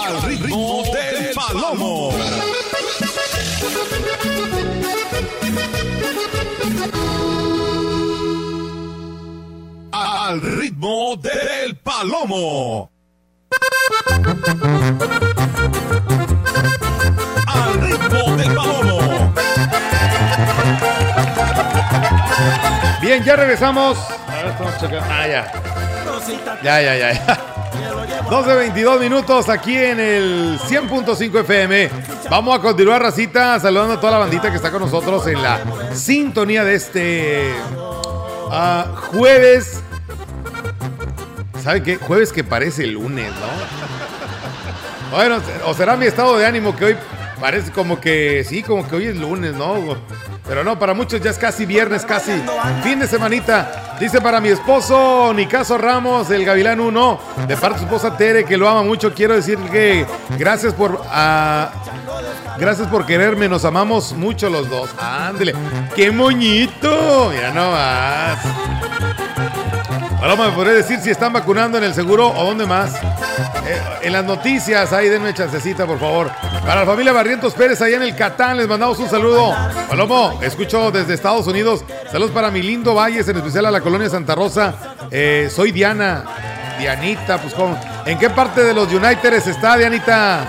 al ritmo del palomo. Al ritmo del palomo. Al ritmo del palomo. Bien, ya regresamos. A ver, estamos checando. Ah, ya. Ya, ya, ya, ya. 12, 22 minutos aquí en el 100.5 FM. Vamos a continuar, racita, saludando a toda la bandita que está con nosotros en la sintonía de este ah, jueves. ¿Sabe qué? Jueves que parece lunes, ¿no? Bueno, o será mi estado de ánimo que hoy parece como que, sí, como que hoy es lunes, ¿no? Pero no, para muchos ya es casi viernes, casi fin de semanita. Dice para mi esposo Nicaso Ramos, el Gavilán 1, de parte de su esposa Tere, que lo ama mucho. Quiero decir que gracias por ah, gracias por quererme, nos amamos mucho los dos. Ándele, qué moñito. Ya no Ahora me podré decir si están vacunando en el seguro o dónde más. Eh, en las noticias, ahí denme chancecita, por favor. Para la familia Barrientos Pérez, allá en el Catán, les mandamos un saludo. Palomo, escucho desde Estados Unidos. Saludos para mi lindo Valles, en especial a la colonia Santa Rosa. Eh, soy Diana. Dianita, pues. ¿En qué parte de los Uniteds está, Dianita?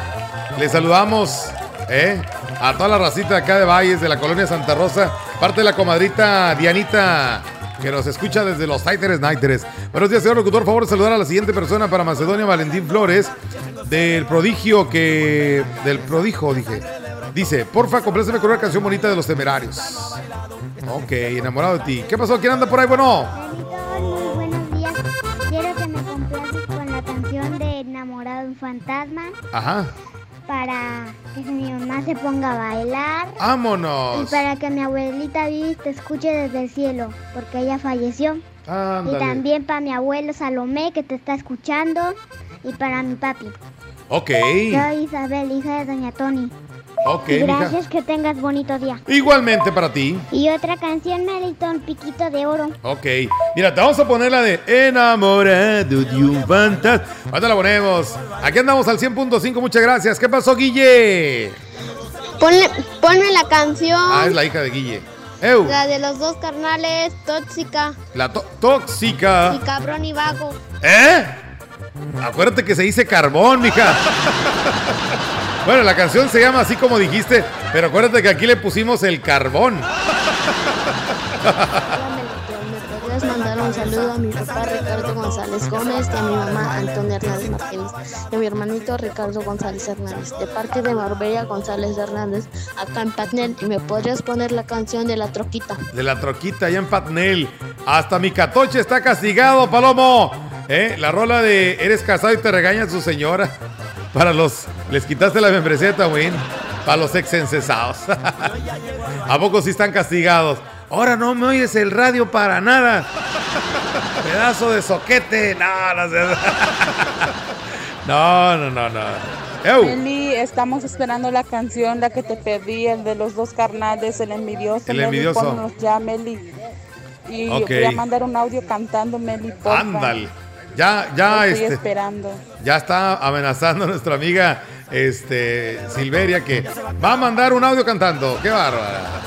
Les saludamos, ¿eh? A toda la racita acá de Valles, de la colonia Santa Rosa. Parte de la comadrita Dianita que nos escucha desde los Titers Nighters. Buenos días, señor locutor. Favor de saludar a la siguiente persona para Macedonia Valentín Flores, del prodigio que. Del prodigio, dije. Dice, porfa, compláceme con una canción bonita de los temerarios. Ok, enamorado de ti. ¿Qué pasó? ¿Quién anda por ahí? Bueno. Muy buenos días. Quiero que me complaces con la canción de Enamorado un fantasma Ajá. para que mi mamá se ponga a bailar y Vámonos. para que mi abuelita Vivi te escuche desde el cielo porque ella falleció. Y Ándale. también para mi abuelo Salomé que te está escuchando y para mi papi. Ok. Soy Isabel, hija de Doña Tony. Ok, y mija. gracias, que tengas bonito día. Igualmente para ti. Y otra canción, Meriton, Piquito de Oro. Ok. Mira, te vamos a poner la de Enamorado de un fantasma. Ahorita la ponemos. Aquí andamos al 100.5. Muchas gracias. ¿Qué pasó, Guille? Ponle, ponme la canción. Ah, es la hija de Guille. Eu, La de los dos carnales, tóxica la to- tóxica. y cabrón y vago. ¿Eh? Acuérdate que se dice carbón, mija. Bueno, la canción se llama así como dijiste, pero acuérdate que aquí le pusimos el carbón. ¿Me podrías mandar un saludo a mi papá Ricardo González Gómez y a mi mamá Antonia Hernández Martínez y a mi hermanito Ricardo González Hernández de parte de Marbella González Hernández acá en Patnel y me podrías poner la canción de la troquita. De la troquita allá en Patnel. Hasta mi catoche está castigado, Palomo. ¿Eh? La rola de Eres casado y te regaña su señora. Para los. Les quitaste la membresía Tawin. Para los ex encesados. ¿A poco sí están castigados? Ahora no me oyes el radio para nada. Pedazo de soquete. No, no sé. No, no, no, no. Meli, estamos esperando la canción, la que te pedí, el de los dos carnales, el envidioso. El Meli, envidioso. ponnos ya, Meli. Y voy a mandar un audio cantando, Meli. Ándale. Ya, ya, Estoy este. esperando. Ya está amenazando a nuestra amiga este, Silveria que va a mandar un audio cantando. ¡Qué bárbara!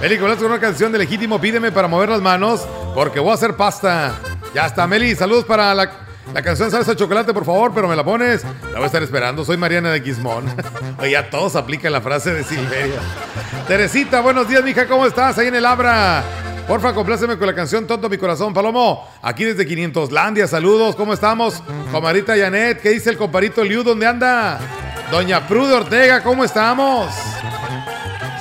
Meli, con una canción de Legítimo, pídeme para mover las manos porque voy a hacer pasta. Ya está, Meli. Saludos para la, la canción Salsa Chocolate, por favor, pero me la pones. La voy a estar esperando. Soy Mariana de Quismón. Oye, ya todos aplican la frase de Silveria. Teresita, buenos días, mija. ¿Cómo estás? Ahí en el Abra. Porfa, compláceme con la canción Tonto mi corazón, Palomo. Aquí desde 500 Landia, saludos. ¿Cómo estamos? Comarita Janet, ¿qué dice el comparito Liu? ¿Dónde anda? Doña Prude Ortega, ¿cómo estamos?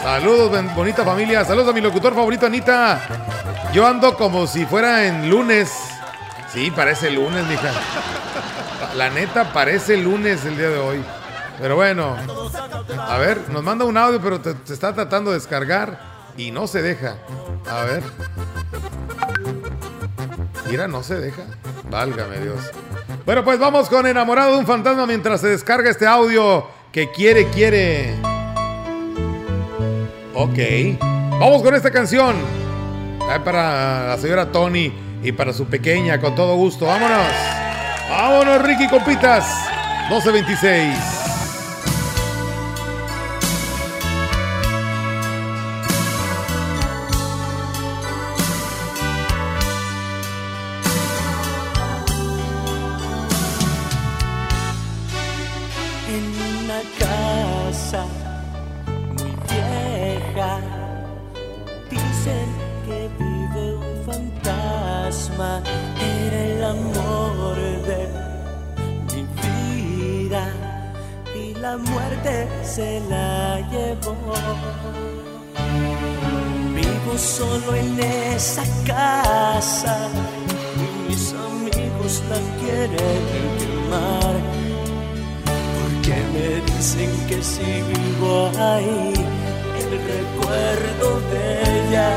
Saludos, ben- bonita familia. Saludos a mi locutor favorito, Anita. Yo ando como si fuera en lunes. Sí, parece lunes, mija. La neta, parece lunes el día de hoy. Pero bueno, a ver, nos manda un audio, pero te, está tratando de descargar y no se deja. A ver. Mira, no se deja. Válgame Dios. Bueno, pues vamos con Enamorado de un fantasma mientras se descarga este audio que quiere, quiere. Ok. Vamos con esta canción. Para la señora Tony y para su pequeña, con todo gusto. Vámonos. Vámonos, Ricky Compitas. 1226. Solo en esa casa y mis amigos la quieren quemar. Porque me dicen que si vivo ahí, el recuerdo de ella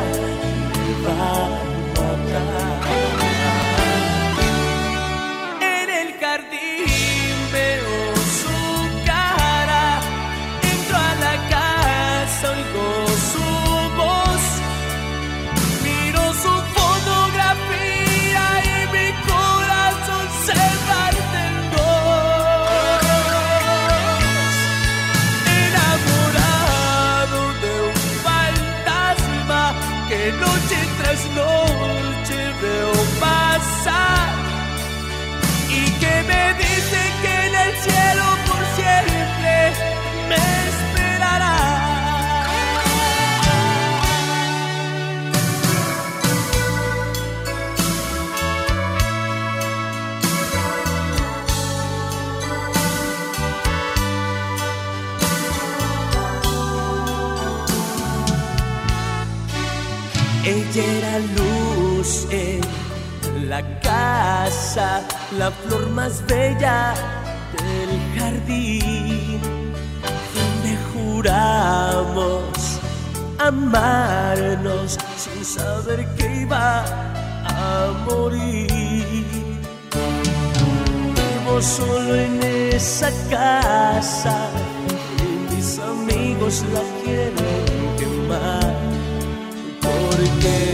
la flor más bella del jardín, donde juramos amarnos sin saber que iba a morir. Vivo solo en esa casa y mis amigos la quieren quemar. Porque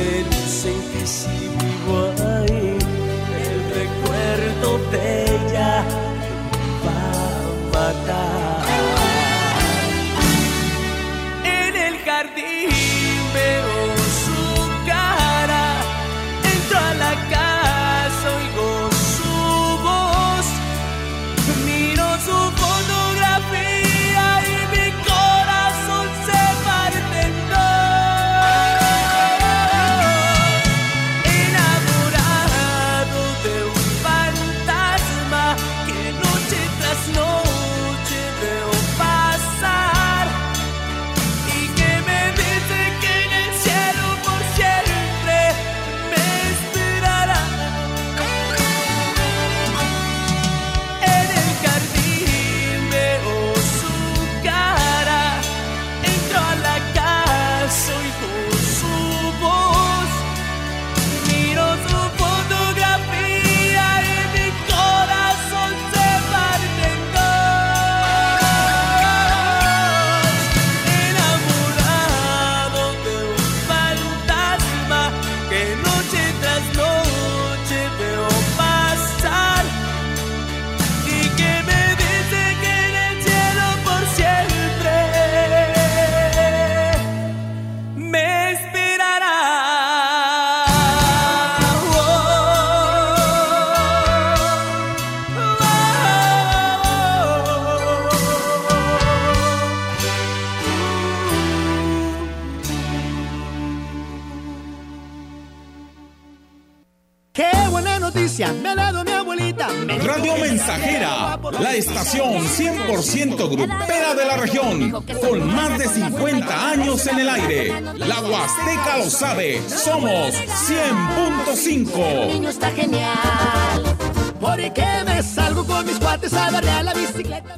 la estación 100% grupera de la región, con más de 50 años en el aire. La Huasteca lo sabe, somos 100.5. niño está genial. Porque me salgo con mis cuates a darle a la bicicleta.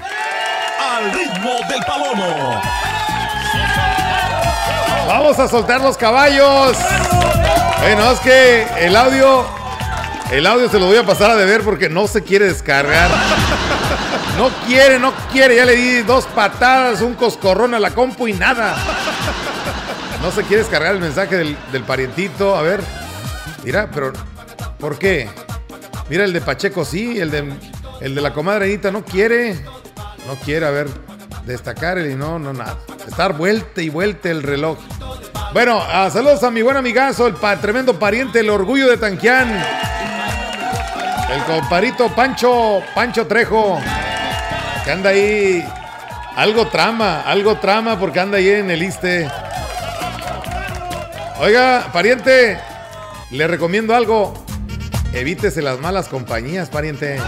Al ritmo del palomo. Vamos a soltar los caballos. Bueno, es que el audio, el audio se lo voy a pasar a deber porque no se quiere descargar. No quiere, no quiere. Ya le di dos patadas, un coscorrón a la compu y nada. No se quiere descargar el mensaje del, parientito. A ver. Mira, pero ¿por qué? Mira el de Pacheco sí, el de El de la comadre Anita no quiere. No quiere, a ver, destacar y no, no, nada. Estar vuelta y vuelta el reloj. Bueno, ah, saludos a mi buen amigazo, el tremendo pariente, el orgullo de Tanquián. El comparito Pancho, Pancho Trejo. Que anda ahí. Algo trama, algo trama porque anda ahí en el ISTE. Oiga, pariente, le recomiendo algo. Evítese las malas compañías, pariente.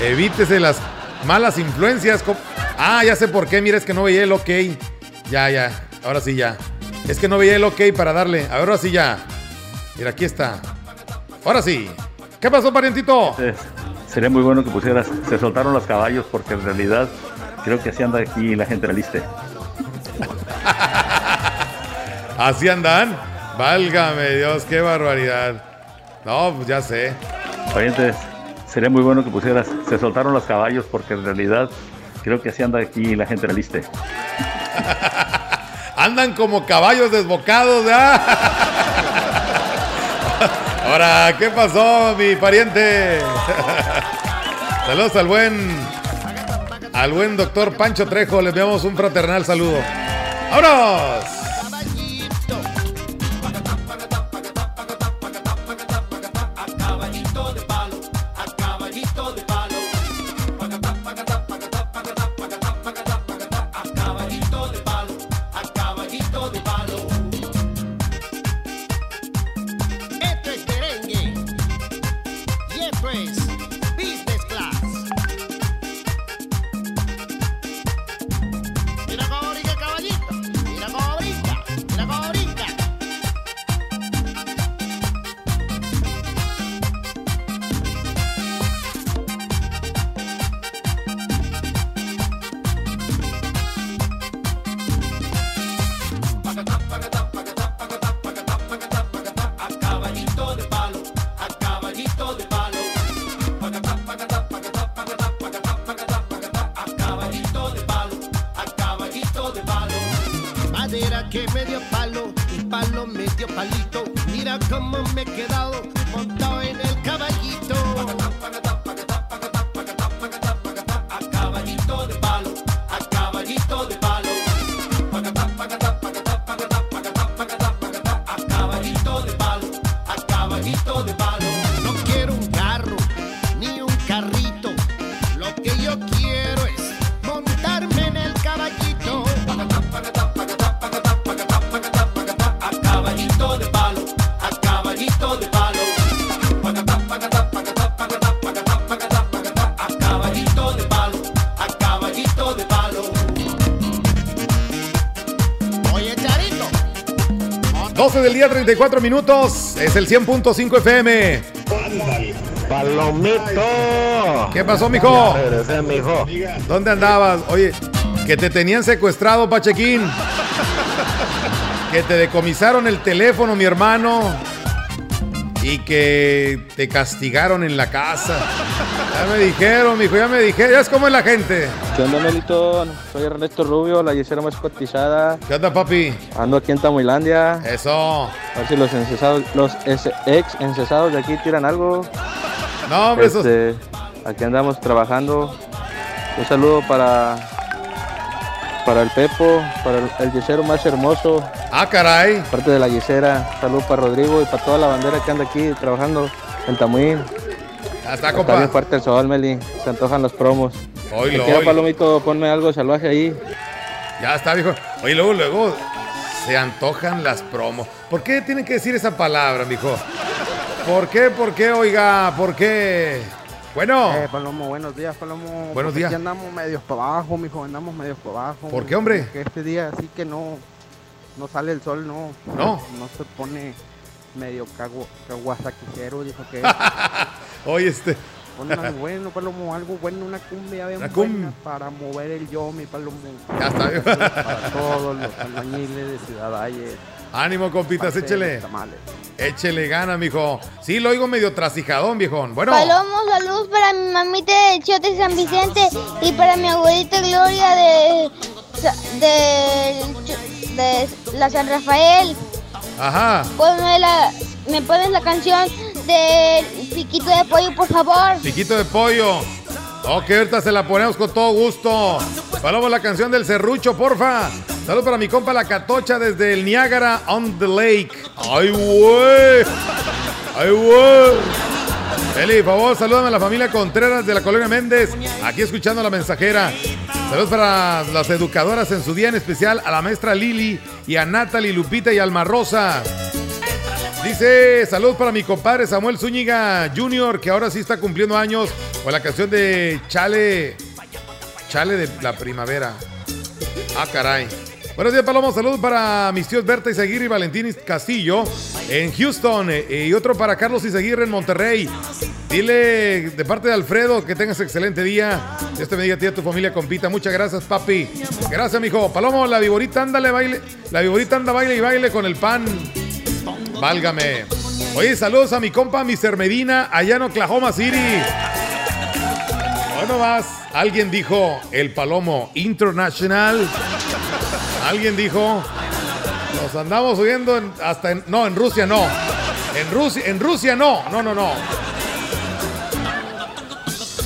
Evítese las malas influencias. Ah, ya sé por qué. Mira, es que no veía el ok. Ya, ya. Ahora sí, ya. Es que no veía el ok para darle. A ver, ahora sí, ya. Mira, aquí está. Ahora sí. ¿Qué pasó, parientito? Sería muy bueno que pusieras, se soltaron los caballos porque en realidad creo que así anda aquí la gente del ISTE. Así andan. Válgame Dios, qué barbaridad. No, pues ya sé. Parientes, sería muy bueno que pusieras, se soltaron los caballos porque en realidad creo que así anda aquí la gente del ISTE. Andan como caballos desbocados, ¿ya? Ahora, ¿qué pasó, mi pariente? Saludos al buen. Al buen doctor Pancho Trejo. Le enviamos un fraternal saludo. ¡Vámonos! Día, 34 minutos. Es el 100.5 FM. Palomito. ¿Qué pasó, mijo? Ya regresé, mijo. ¿Dónde andabas? Oye, que te tenían secuestrado, Pachequín. Que te decomisaron el teléfono, mi hermano. Y que te castigaron en la casa. Ya me dijeron, mijo, ya me dijeron. Ya es como es la gente. ¿Qué onda, Melito? Soy Ernesto Rubio, la yesera más cotizada. ¿Qué onda, papi? Ando aquí en Tamuilandia. Eso. A ver si los encesados, los ex encesados de aquí tiran algo. No, hombre, esos- Este, Aquí andamos trabajando. Un saludo para para el Pepo, para el, el yesero más hermoso. Ah, caray. Parte de la yesera. Saludo para Rodrigo y para toda la bandera que anda aquí trabajando en Tamuín. Ya está, Está compa. bien fuerte el sol, Meli. Se antojan los promos. Oilo, Te quiero. Palomito, ponme algo salvaje ahí. Ya está, viejo. Oye, luego, luego se antojan las promos. ¿Por qué tienen que decir esa palabra, mijo? ¿Por qué? ¿Por qué, oiga? ¿Por qué? Bueno, Eh, Palomo, buenos días, Palomo. Buenos Pues días. aquí andamos medios para abajo, mijo, andamos medios para abajo. ¿Por qué, hombre? Porque este día sí que no, no sale el sol, no. ¿No? No se pone medio cagu caguasaquijero, dijo que. oye, este. Algo bueno, Palomo, algo bueno, una cumbia bien Una buena para mover el yo, mi Palomo. Ya está. Para todos los albañiles de Ciudad Valle. Ánimo, compitas, échele. tamales. Échele gana, mijo. Sí, lo oigo medio trasijadón, viejón. Bueno, Palomo, saludos para mi mamita de Chote San Vicente y para mi abuelita Gloria de, de, de la San Rafael. ajá. Ponme la, me pones la canción de piquito de pollo, por favor. Piquito de pollo. Ok, ahorita se la ponemos con todo gusto. Paloma la canción del serrucho, porfa. Saludos para mi compa La Catocha desde el Niágara on the Lake. ¡Ay, güey! ¡Ay, güey! Eli, por favor, salúdame a la familia Contreras de la Colonia Méndez. Aquí escuchando a la mensajera. Saludos para las educadoras en su día en especial, a la maestra Lili y a Natalie, Lupita y Alma Rosa. Dice, saludos para mi compadre Samuel Zúñiga Jr., que ahora sí está cumpliendo años con la canción de Chale, Chale de la primavera. Ah, caray. Buenos días, Palomo. Saludos para mis tíos Berta Izaguirre y Valentín Castillo en Houston. eh, y otro para Carlos Izaguirre en Monterrey. Dile de parte de Alfredo que tengas excelente día. Dios te bendiga a ti y a tu familia compita. Muchas gracias, papi. Gracias, mijo. Palomo, la viborita ándale, baile. La viborita anda baile y baile con el pan. Válgame. Oye, saludos a mi compa Mr. Medina allá en Oklahoma City. Bueno, vas. Alguien dijo el Palomo International. Alguien dijo. Nos andamos en- hasta en. No, en Rusia no. En Rusia, en Rusia no. No, no, no.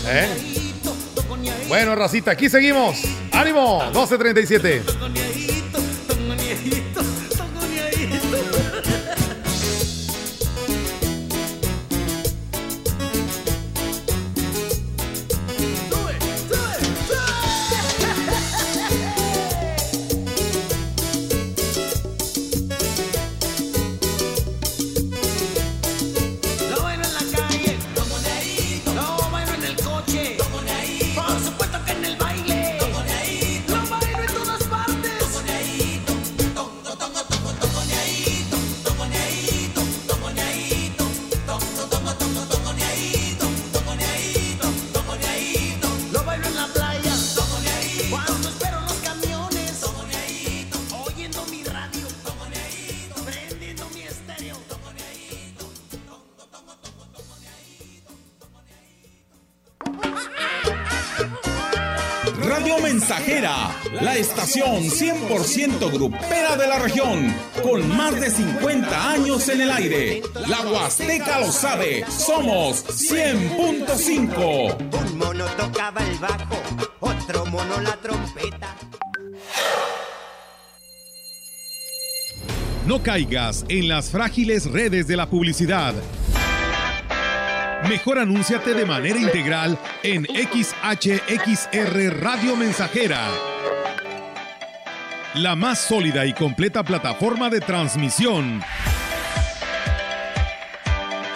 ¿Eh? Bueno, racita, aquí seguimos. ¡Ánimo! 1237. Estación 100% grupera de la región, con más de 50 años en el aire. La Huasteca lo sabe, somos 100.5. Un mono tocaba el bajo, otro mono la trompeta. No caigas en las frágiles redes de la publicidad. Mejor anúnciate de manera integral en XHXR Radio Mensajera. La más sólida y completa plataforma de transmisión.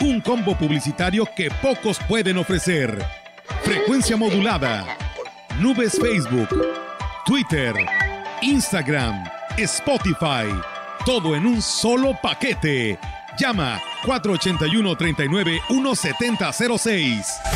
Un combo publicitario que pocos pueden ofrecer. Frecuencia modulada. Nubes Facebook. Twitter. Instagram. Spotify. Todo en un solo paquete. Llama 481-39-1706. Procurar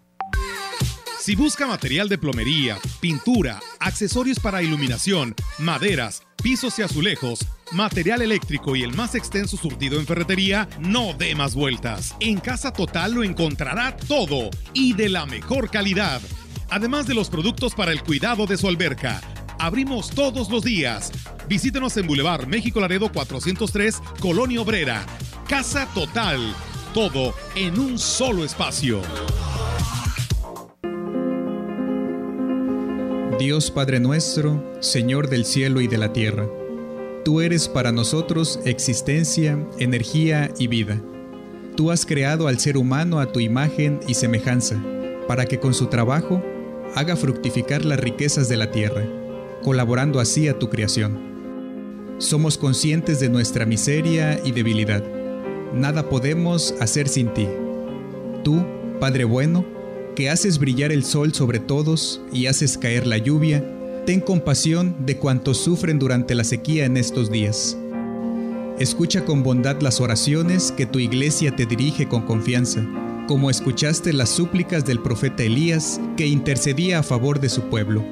Si busca material de plomería, pintura, accesorios para iluminación, maderas, pisos y azulejos, material eléctrico y el más extenso surtido en ferretería, no dé más vueltas. En Casa Total lo encontrará todo y de la mejor calidad. Además de los productos para el cuidado de su alberca. Abrimos todos los días. Visítenos en Boulevard México Laredo 403, Colonia Obrera. Casa Total. Todo en un solo espacio. Dios Padre nuestro, Señor del cielo y de la tierra, tú eres para nosotros existencia, energía y vida. Tú has creado al ser humano a tu imagen y semejanza, para que con su trabajo haga fructificar las riquezas de la tierra, colaborando así a tu creación. Somos conscientes de nuestra miseria y debilidad. Nada podemos hacer sin ti. Tú, Padre bueno, que haces brillar el sol sobre todos y haces caer la lluvia, ten compasión de cuantos sufren durante la sequía en estos días. Escucha con bondad las oraciones que tu iglesia te dirige con confianza, como escuchaste las súplicas del profeta Elías que intercedía a favor de su pueblo.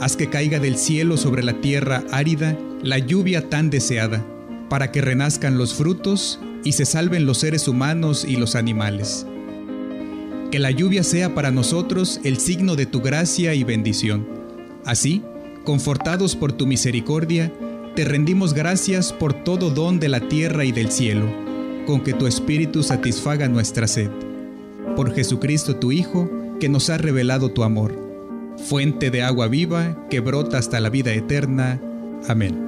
Haz que caiga del cielo sobre la tierra árida la lluvia tan deseada, para que renazcan los frutos y se salven los seres humanos y los animales. Que la lluvia sea para nosotros el signo de tu gracia y bendición. Así, confortados por tu misericordia, te rendimos gracias por todo don de la tierra y del cielo, con que tu Espíritu satisfaga nuestra sed. Por Jesucristo tu Hijo, que nos ha revelado tu amor, fuente de agua viva que brota hasta la vida eterna. Amén.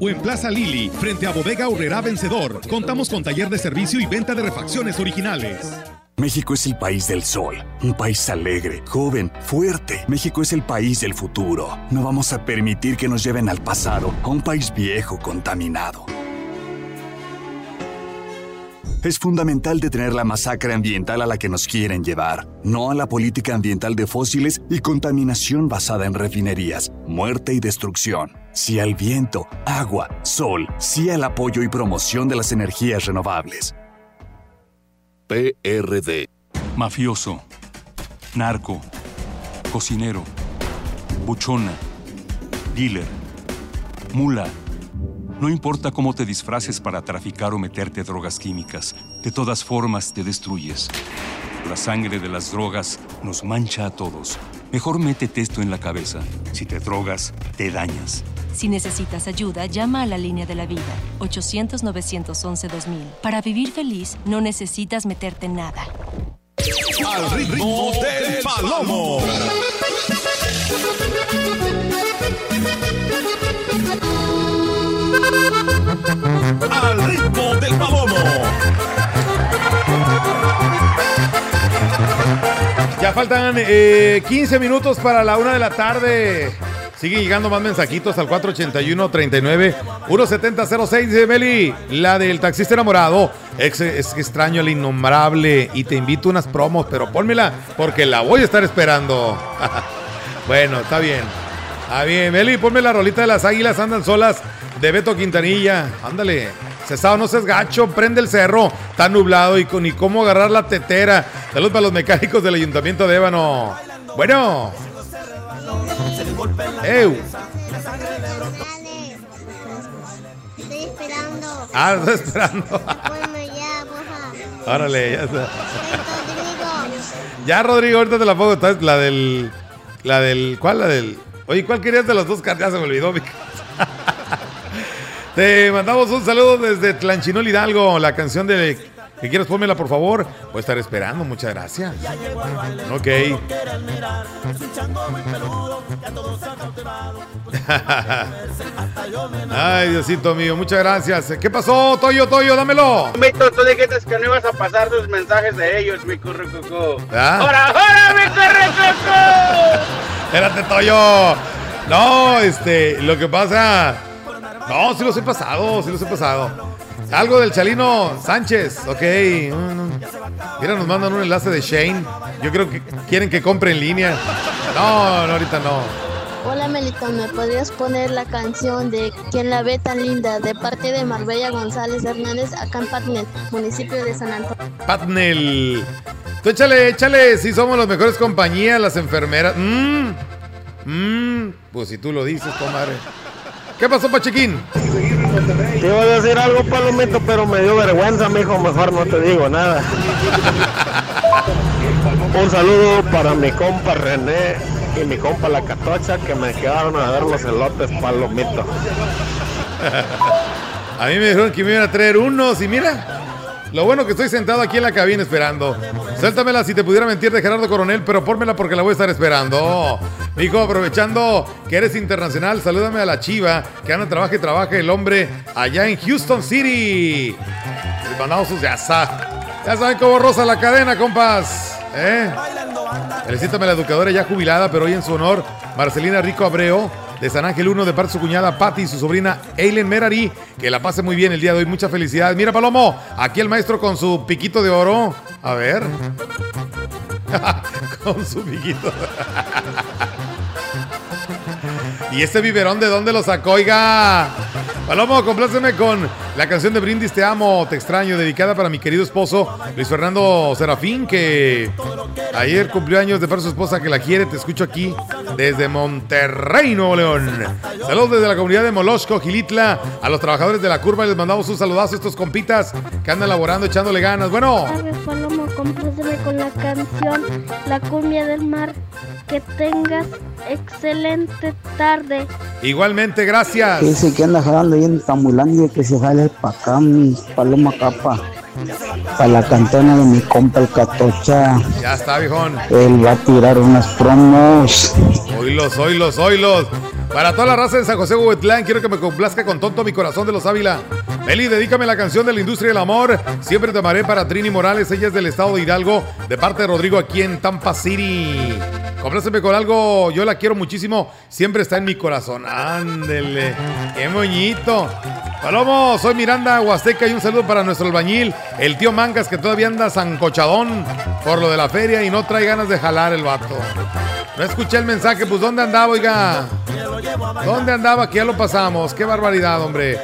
o en Plaza Lili, frente a Bodega Horrera Vencedor. Contamos con taller de servicio y venta de refacciones originales. México es el país del sol, un país alegre, joven, fuerte. México es el país del futuro. No vamos a permitir que nos lleven al pasado, a un país viejo, contaminado. Es fundamental detener la masacre ambiental a la que nos quieren llevar, no a la política ambiental de fósiles y contaminación basada en refinerías, muerte y destrucción. Sí al viento, agua, sol, sí al apoyo y promoción de las energías renovables. PRD. Mafioso. Narco. Cocinero. Buchona. Dealer. Mula. No importa cómo te disfraces para traficar o meterte drogas químicas, de todas formas te destruyes. La sangre de las drogas nos mancha a todos. Mejor métete esto en la cabeza. Si te drogas, te dañas. Si necesitas ayuda, llama a la línea de la vida, 800-911-2000. Para vivir feliz, no necesitas meterte en nada. Al ritmo del palomo. Al ritmo del palomo. Ya faltan eh, 15 minutos para la una de la tarde. Siguen llegando más mensajitos al 481-39 17006 Dice Meli, la del taxista enamorado. Es, extraño el innombrable y te invito a unas promos, pero pónmela porque la voy a estar esperando. bueno, está bien. Está bien, Meli, ponme la rolita de las águilas andan solas de Beto Quintanilla. Ándale. Cesado, no seas gacho, prende el cerro. Está nublado y con ni cómo agarrar la tetera. Saludos para los mecánicos del Ayuntamiento de Ébano. Bueno. ¡Ew! Estoy esperando. Ah, estoy esperando. Ponme ya, porfa. Órale, ya está. Ya, Rodrigo, ahorita te la pongo. Esta es La del. La del. ¿Cuál? La del. Oye, ¿cuál querías de los dos cartas? Ya se me olvidó, mi Te mandamos un saludo desde Tlanchinol Hidalgo. La canción de. ¿Que quieres? Pónmela, por favor. Voy a estar esperando. Muchas gracias. Ok. Ay, Diosito mío, muchas gracias. ¿Qué pasó, Toyo, Toyo? Dámelo. Mito, tú dijiste que no ibas a pasar tus mensajes de ellos, mi currucucú. ¿Ah? ¡Ahora, ahora, mi currucucú! Espérate, Toyo. No, este, lo que pasa. No, sí los he pasado, sí los he pasado. Algo del Chalino Sánchez, ok. No. Mira, nos mandan un enlace de Shane. Yo creo que quieren que compre en línea. No, no, ahorita no. Hola Melito, ¿me podrías poner la canción de Quien la ve tan linda de parte de Marbella González Hernández acá en Patnet, municipio de San Antonio? Patnel. Tú échale, échale. Si somos las mejores compañías, las enfermeras. Mmm. Mmm. Pues si tú lo dices, comadre. ¿Qué pasó, Pachequín? Te iba a decir algo, Palomito, pero me dio vergüenza, mijo. Mejor no te digo nada. Un saludo para mi compa René y mi compa La Catocha que me quedaron a ver los elotes, Palomito. A mí me dijeron que me iban a traer unos y mira, lo bueno que estoy sentado aquí en la cabina esperando. Suéltamela si te pudiera mentir de Gerardo Coronel, pero pónmela porque la voy a estar esperando. Hijo, aprovechando que eres internacional, salúdame a la chiva, que anda, trabaja y trabaja el hombre allá en Houston City. Mandamos sus ya Ya saben cómo rosa la cadena, compas. ¿Eh? Felicítame a la educadora ya jubilada, pero hoy en su honor, Marcelina Rico Abreu, de San Ángel 1, de parte de su cuñada Patti y su sobrina Eileen Merari. Que la pase muy bien el día de hoy. Mucha felicidad. Mira, Palomo, aquí el maestro con su piquito de oro. A ver. con su piquito. ¿Y este biberón de dónde lo sacó? Oiga. Palomo, compláceme con la canción de Brindis Te Amo, Te Extraño, dedicada para mi querido esposo Luis Fernando Serafín, que ayer cumplió años de de su esposa que la quiere. Te escucho aquí desde Monterrey, Nuevo León. Saludos desde la comunidad de Molosco, Gilitla, a los trabajadores de la curva. Les mandamos un saludazo a estos compitas que andan laborando, echándole ganas. Bueno, compláceme con la canción La cumbia del mar. Que tengas excelente tarde. igualmente, gracias. Dice que anda jalando ahí en Tamulandia que se jale para acá, mi paloma capa. Para la cantona de mi compa el Catocha. Ya está, viejón. Él va a tirar unas promos. Oílos, oílos, oílos. Para toda la raza de San José Huetlán, quiero que me complazca con tonto mi corazón de los Ávila. Meli, dedícame la canción de la industria del amor. Siempre te amaré para Trini Morales, ella es del estado de Hidalgo, de parte de Rodrigo aquí en Tampa City. Compláceme con algo, yo la quiero muchísimo, siempre está en mi corazón. Ándele, qué moñito. Palomo, soy Miranda Huasteca y un saludo para nuestro albañil, el tío Mangas, que todavía anda zancochadón por lo de la feria y no trae ganas de jalar el vato. No escuché el mensaje, pues ¿dónde andaba, oiga? ¿Dónde andaba? Que ya lo pasamos. Qué barbaridad, hombre.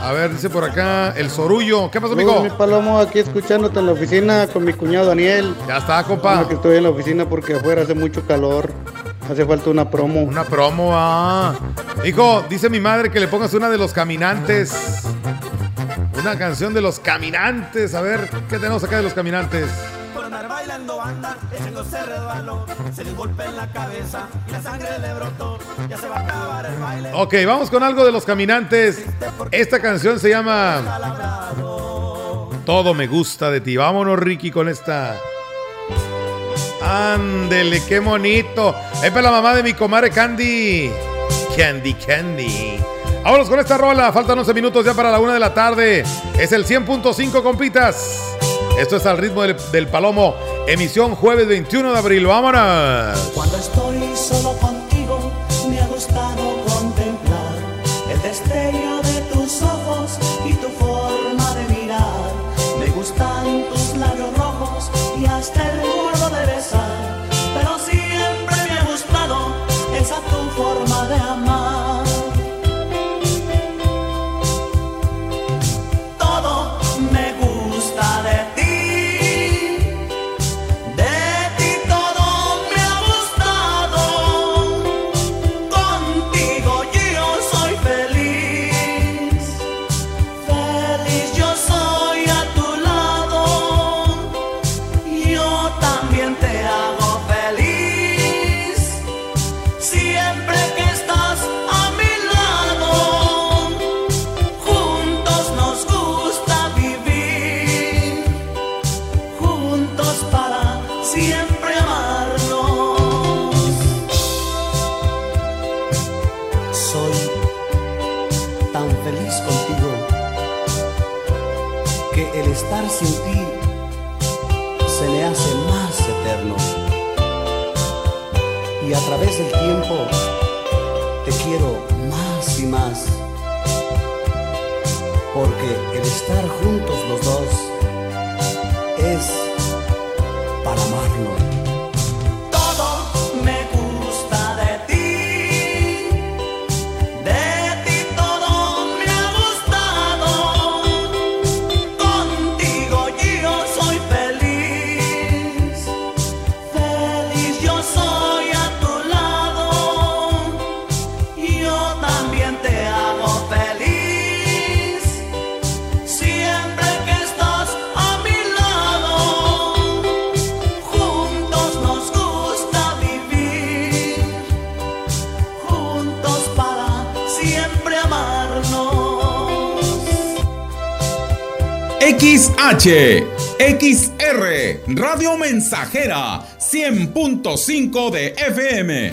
A ver, dice por acá el sorullo. ¿Qué pasó, amigo? mi Palomo, aquí escuchándote en la oficina con mi cuñado Daniel. Ya está, compa. Bueno, que estoy en la oficina porque afuera hace mucho calor. Hace falta una promo. Una promo, ah. Hijo, dice mi madre que le pongas una de los caminantes. Una canción de los caminantes. A ver, ¿qué tenemos acá de los caminantes? Bailando se. Ok, vamos con algo de los caminantes. Esta canción se llama Todo me gusta de ti. Vámonos, Ricky, con esta. Ándele, qué bonito. Es para la mamá de mi comadre Candy. Candy, Candy. Vámonos con esta rola. Faltan 11 minutos ya para la una de la tarde. Es el 100.5 compitas. Esto es al ritmo del, palomo. Emisión jueves 21 de abril. Vámonos. Cuando estoy solo contigo, XH, XR, Radio Mensajera, 100.5 de FM.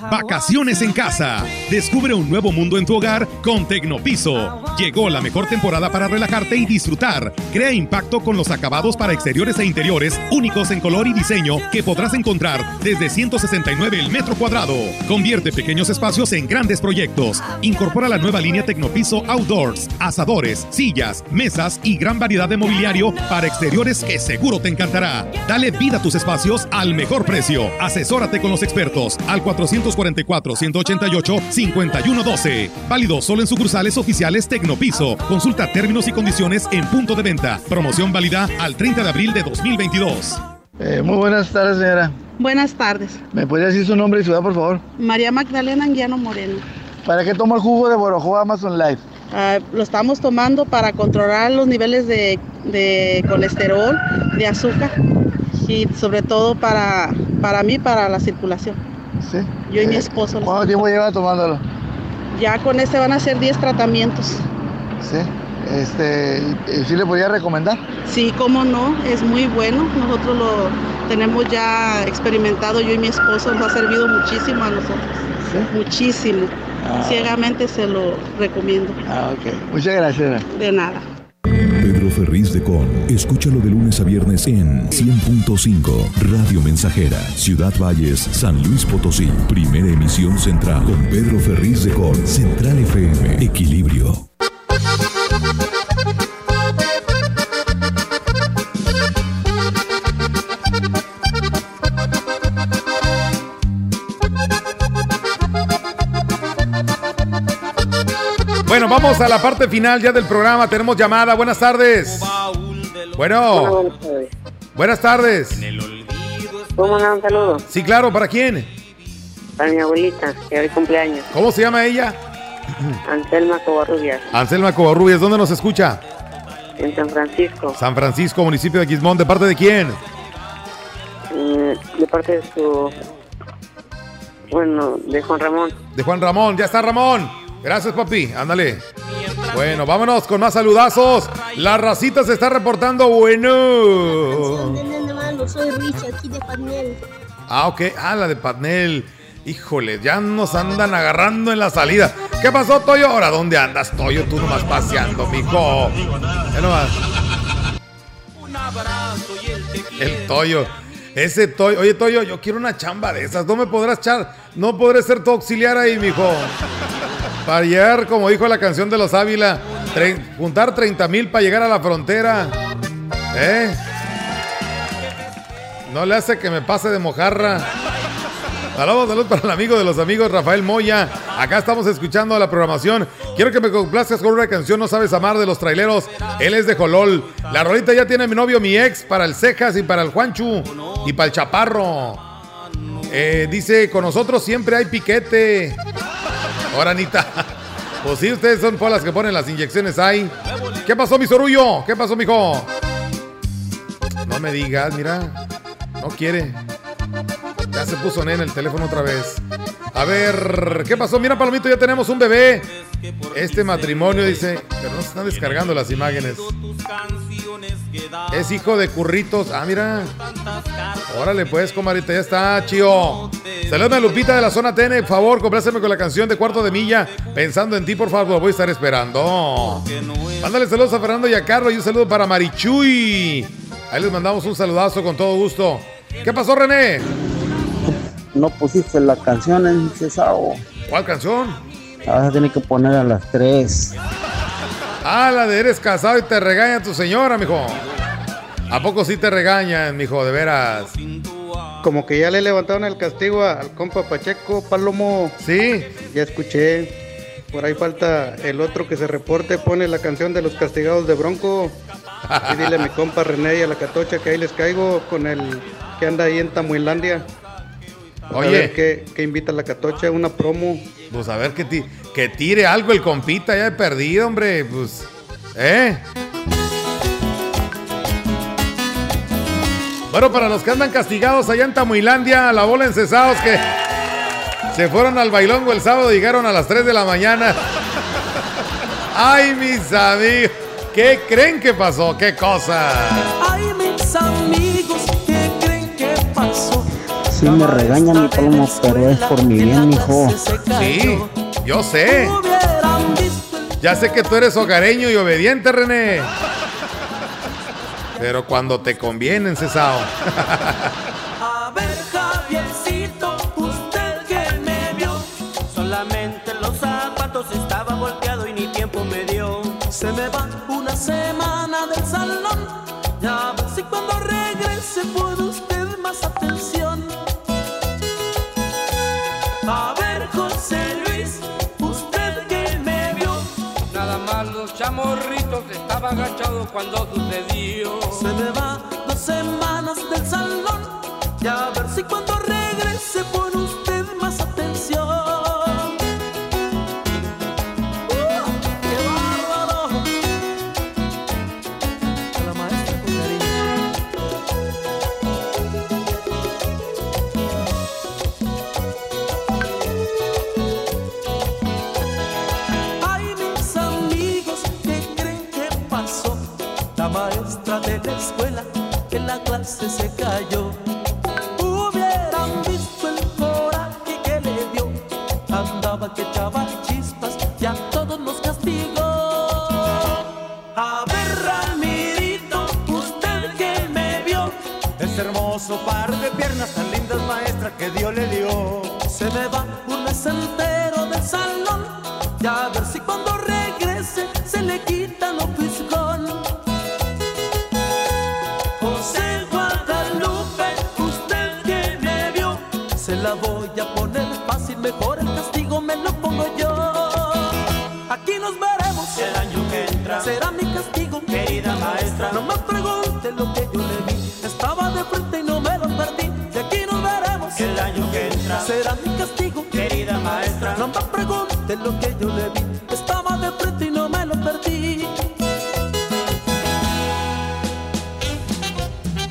Vacaciones en casa. Descubre un nuevo mundo en tu hogar con Tecnopiso. Llegó la mejor temporada para relajarte y disfrutar. Crea impacto con los acabados para exteriores e interiores únicos en color y diseño que podrás encontrar desde 169 el metro cuadrado. Convierte pequeños espacios en grandes proyectos. Incorpora la nueva línea Tecnopiso Outdoors, asadores, sillas, mesas y gran variedad de mobiliario para exteriores que seguro te encantará. Dale vida a tus espacios al mejor precio. Asesórate con los expertos al 444-188-5112. Válido solo en sucursales oficiales Tecnopiso. Consulta términos y condiciones en punto de venta. Promoción válida al 30 de abril de 2022. Eh, muy buenas tardes, señora. Buenas tardes. ¿Me podría decir su nombre y ciudad, por favor? María Magdalena Anguiano Moreno. ¿Para qué toma el jugo de Borojo Amazon Life? Ah, lo estamos tomando para controlar los niveles de, de colesterol, de azúcar y sobre todo para, para mí, para la circulación. Sí. Yo y mi esposo. ¿Cuánto tiempo lleva tomándolo? Ya con este van a ser 10 tratamientos. Sí. Este, ¿y ¿Sí le podría recomendar? Sí, cómo no, es muy bueno. Nosotros lo tenemos ya experimentado, yo y mi esposo, nos ha servido muchísimo a nosotros. Muchísimo. Ah. Ciegamente se lo recomiendo. Ah, ok. Muchas gracias. De nada. Ferriz de Con. Escúchalo de lunes a viernes en 100.5 Radio Mensajera, Ciudad Valles, San Luis Potosí. Primera emisión central con Pedro Ferriz de Con. Central FM. Equilibrio. Vamos a la parte final ya del programa. Tenemos llamada. Buenas tardes. Bueno. Buenas tardes. ¿Cómo mandar un saludo? Sí, claro. ¿Para quién? Para mi abuelita, que hoy cumpleaños. ¿Cómo se llama ella? Anselma Covarrubias, Anselma Covarrubias. ¿Dónde nos escucha? en San Francisco. San Francisco, municipio de Quismón. ¿De parte de quién? Mm, de parte de su. Bueno, de Juan Ramón. De Juan Ramón. Ya está Ramón. Gracias, papi. Ándale. Bueno, vámonos con más saludazos. La racita se está reportando. Bueno. Soy Rich, aquí de Panel. Ah, ok. Ah, la de Patnel. Híjole, ya nos andan agarrando en la salida. ¿Qué pasó, Toyo? Ahora, ¿dónde andas, Toyo? Tú nomás paseando, mijo. Ya nomás. El Toyo. Ese Toyo. Oye, Toyo, yo quiero una chamba de esas. No me podrás echar. No podré ser tu auxiliar ahí, mijo. Para llegar, como dijo la canción de los Ávila, juntar 30 mil para llegar a la frontera. ¿Eh? No le hace que me pase de mojarra. Saludos, saludos para el amigo de los amigos Rafael Moya. Acá estamos escuchando la programación. Quiero que me complazcas con una canción No Sabes Amar de los traileros. Él es de Jolol. La rolita ya tiene mi novio, mi ex, para el Cejas y para el Juanchu y para el Chaparro. Eh, dice, con nosotros siempre hay piquete. Ahora, Anita. Pues sí, ustedes son las que ponen las inyecciones ahí. ¿Qué pasó, mi sorullo? ¿Qué pasó, mijo? No me digas, mira. No quiere. Ya se puso en el teléfono otra vez. A ver, ¿qué pasó? Mira, Palomito, ya tenemos un bebé. Este matrimonio dice, pero no se están descargando las imágenes. Es hijo de curritos. Ah, mira. Órale, pues, comadrita, ya está, chío. Saludos a Lupita de la zona TN, por favor, compláceme con la canción de Cuarto de Milla. Pensando en ti, por favor, lo voy a estar esperando. Mándale saludos a Fernando y a Carlos y un saludo para Marichuy. Ahí les mandamos un saludazo con todo gusto. ¿Qué pasó, René? No pusiste la canción en Cesao. ¿Cuál canción? La vas a tener que poner a las 3. Ah, la de eres casado y te regaña tu señora, mijo. ¿A poco sí te regañan, mijo, de veras? Como que ya le levantaron el castigo a- al compa Pacheco, Palomo. Sí. Ya escuché. Por ahí falta el otro que se reporte, pone la canción de los castigados de Bronco. Y dile a mi compa René y a la Catocha que ahí les caigo con el que anda ahí en Tamuilandia. Oye. A ver qué, qué invita la Catocha, una promo. Pues a ver que, ti- que tire algo el compita, ya he perdido, hombre. Pues, ¿eh? Bueno, para los que andan castigados allá en Tamuilandia, la bola en cesados que se fueron al bailongo el sábado y llegaron a las 3 de la mañana. Ay, mis amigos, ¿qué creen que pasó? ¿Qué cosa? Ay, mis amigos, ¿qué creen que pasó? Sí me regaña mi palomo, pero es por mi bien, mijo. Sí, yo sé. Ya sé que tú eres hogareño y obediente, René. Pero cuando te conviene, cesao. A ver, Javiercito, usted que me vio. Solamente los zapatos estaba volteado y ni tiempo me dio. Se me va una semana del salón. Ya ver si cuando regrese puede agachados cuando sucedió. Se me va dos semanas del salón. Ya a ver si cuando regrese pone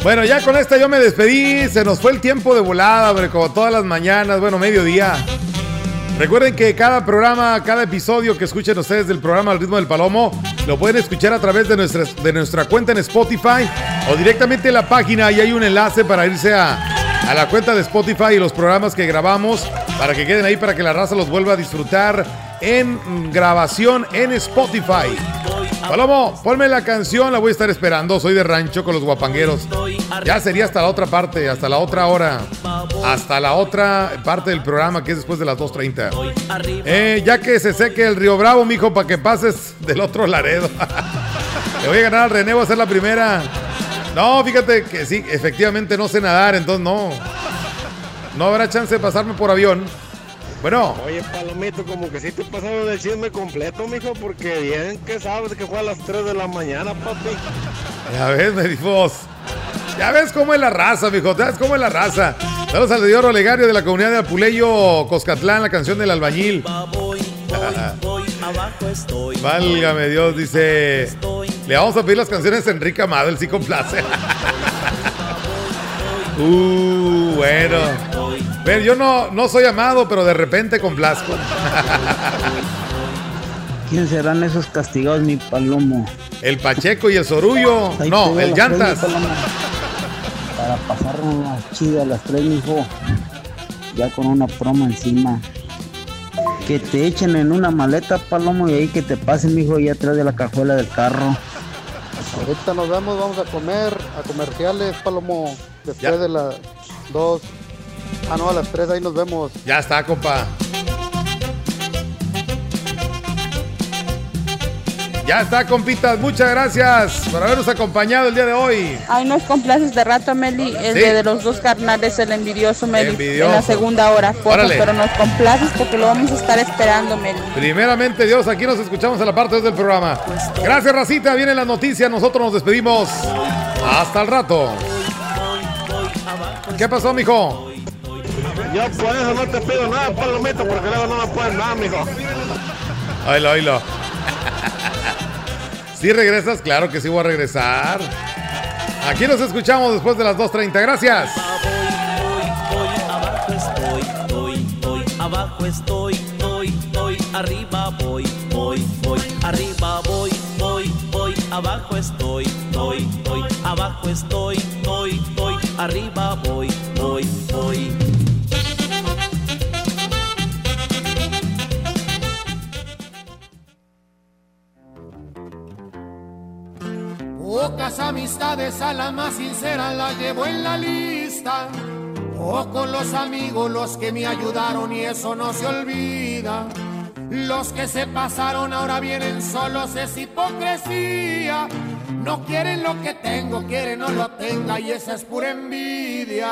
Bueno, ya con esta yo me despedí. Se nos fue el tiempo de volada, hombre, como todas las mañanas, bueno, mediodía. Recuerden que cada programa, cada episodio que escuchen ustedes del programa Al ritmo del Palomo, lo pueden escuchar a través de nuestra, de nuestra cuenta en Spotify o directamente en la página. Y hay un enlace para irse a, a la cuenta de Spotify y los programas que grabamos para que queden ahí para que la raza los vuelva a disfrutar en grabación en Spotify. Palomo, ponme la canción, la voy a estar esperando. Soy de rancho con los guapangueros. Ya sería hasta la otra parte, hasta la otra hora. Hasta la otra parte del programa que es después de las 2.30. Eh, ya que se seque el Río Bravo, mijo, para que pases del otro Laredo. Le voy a ganar al René, a ser la primera. No, fíjate que sí, efectivamente no sé nadar, entonces no. No habrá chance de pasarme por avión. Bueno, Oye, Palomito, como que sí te pasaron el chisme completo, mijo, porque bien que sabes que fue a las 3 de la mañana, papi. Ya ves, me dijo. Ya ves cómo es la raza, mijo. Ya ves cómo es la raza. Saludos al señor Olegario de la comunidad de Apuleyo, Coscatlán, la canción del albañil. Abajo estoy. Válgame Dios, dice. Le vamos a pedir las canciones a Enrique Amado, él sí complace. Uh, bueno. Ven, yo no, no soy amado, pero de repente complazco. ¿Quién serán esos castigados, mi palomo? El Pacheco y el Sorullo. Ahí No, el tres, Llantas. Para pasar una chida a las tres, mijo. Ya con una promo encima. Que te echen en una maleta, palomo, y ahí que te pasen, mijo, ahí atrás de la cajuela del carro. Ahorita nos vemos, vamos a comer a comerciales, Palomo, después Ya. de las 2. Ah, no, a las 3 ahí nos vemos. Ya está, compa. Ya está, compitas. Muchas gracias por habernos acompañado el día de hoy. Ay, nos complaces de rato, Meli. El Sí. de, de los dos carnales, el envidioso, Meli. Envidioso. En la segunda hora, Órale. pero nos complaces porque lo vamos a estar esperando, Meli. Primeramente, Dios, aquí nos escuchamos a la parte 2 del programa. Gracias, Racita. Vienen las noticias. Nosotros nos despedimos. Hasta el rato. ¿Qué pasó, mijo? Yo por eso no te pido nada, palomito, porque luego no me puedes nada, mijo. Oílo, oílo. ¿Sí regresas? Claro que sí voy a regresar. Aquí nos escuchamos después de las 2.30. Gracias. abajo estoy, voy, voy, abajo estoy, voy, voy, arriba voy, voy, voy, arriba voy, voy, voy, abajo estoy, voy, voy, abajo estoy, voy, voy, arriba voy, voy, voy. Pocas amistades a la más sincera la llevo en la lista. Pocos los amigos los que me ayudaron y eso no se olvida. Los que se pasaron ahora vienen solos, es hipocresía. No quieren lo que tengo, quieren no lo tenga y esa es pura envidia.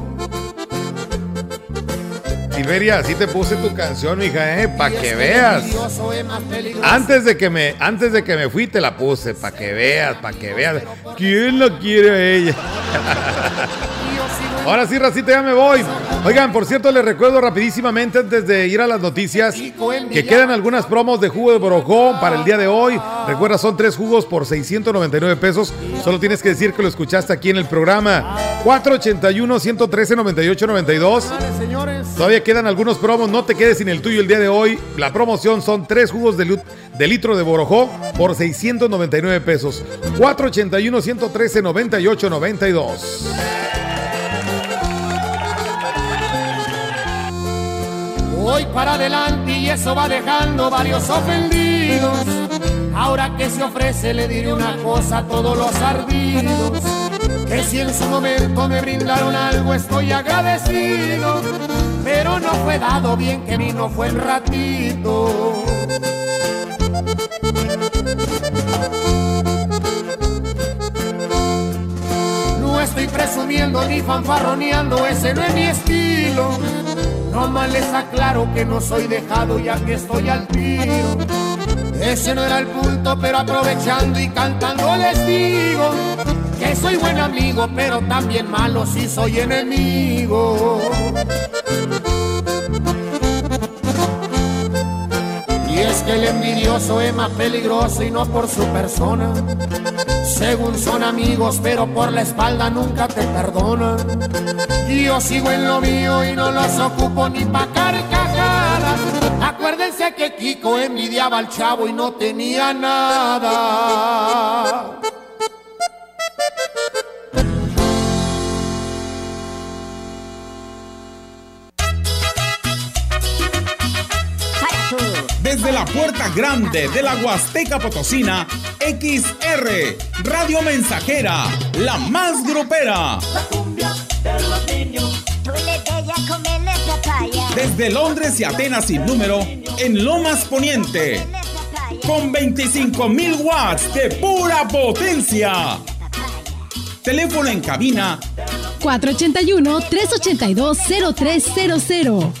Siberia, así te puse tu canción, mija, eh, para que veas. Antes de que me, antes de que me fui te la puse, para que veas, para que veas. ¿Quién la quiere a ella? Ahora sí, Racita, ya me voy. Oigan, por cierto, les recuerdo rapidísimamente antes de ir a las noticias que quedan algunas promos de jugo de borojó para el día de hoy. Recuerda, son tres jugos por 699 pesos. Solo tienes que decir que lo escuchaste aquí en el programa. 481-113-98-92. Todavía quedan algunos promos, no te quedes sin el tuyo el día de hoy. La promoción son tres jugos de, de litro de borojó por 699 pesos. 481-113-98-92. Voy para adelante y eso va dejando varios ofendidos. Ahora que se ofrece le diré una cosa a todos los ardidos. Que si en su momento me brindaron algo estoy agradecido. Pero no fue dado bien que ni no fue el ratito. No estoy presumiendo ni fanfarroneando, ese no es mi estilo. No más les aclaro que no soy dejado ya que estoy al tiro. Ese no era el punto, pero aprovechando y cantando les digo que soy buen amigo, pero también malo si soy enemigo. Y es que el envidioso es más peligroso y no por su persona. Según son amigos, pero por la espalda nunca te perdonan. Yo sigo en lo mío y no los ocupo ni pa' carcajadas. Acuérdense que Kiko envidiaba al chavo y no tenía nada. La puerta grande de la Huasteca Potosina, XR, Radio Mensajera, la más grupera. Desde Londres y Atenas sin número, en Lomas Poniente. Con 25.000 watts de pura potencia. Teléfono en cabina 481-382-0300.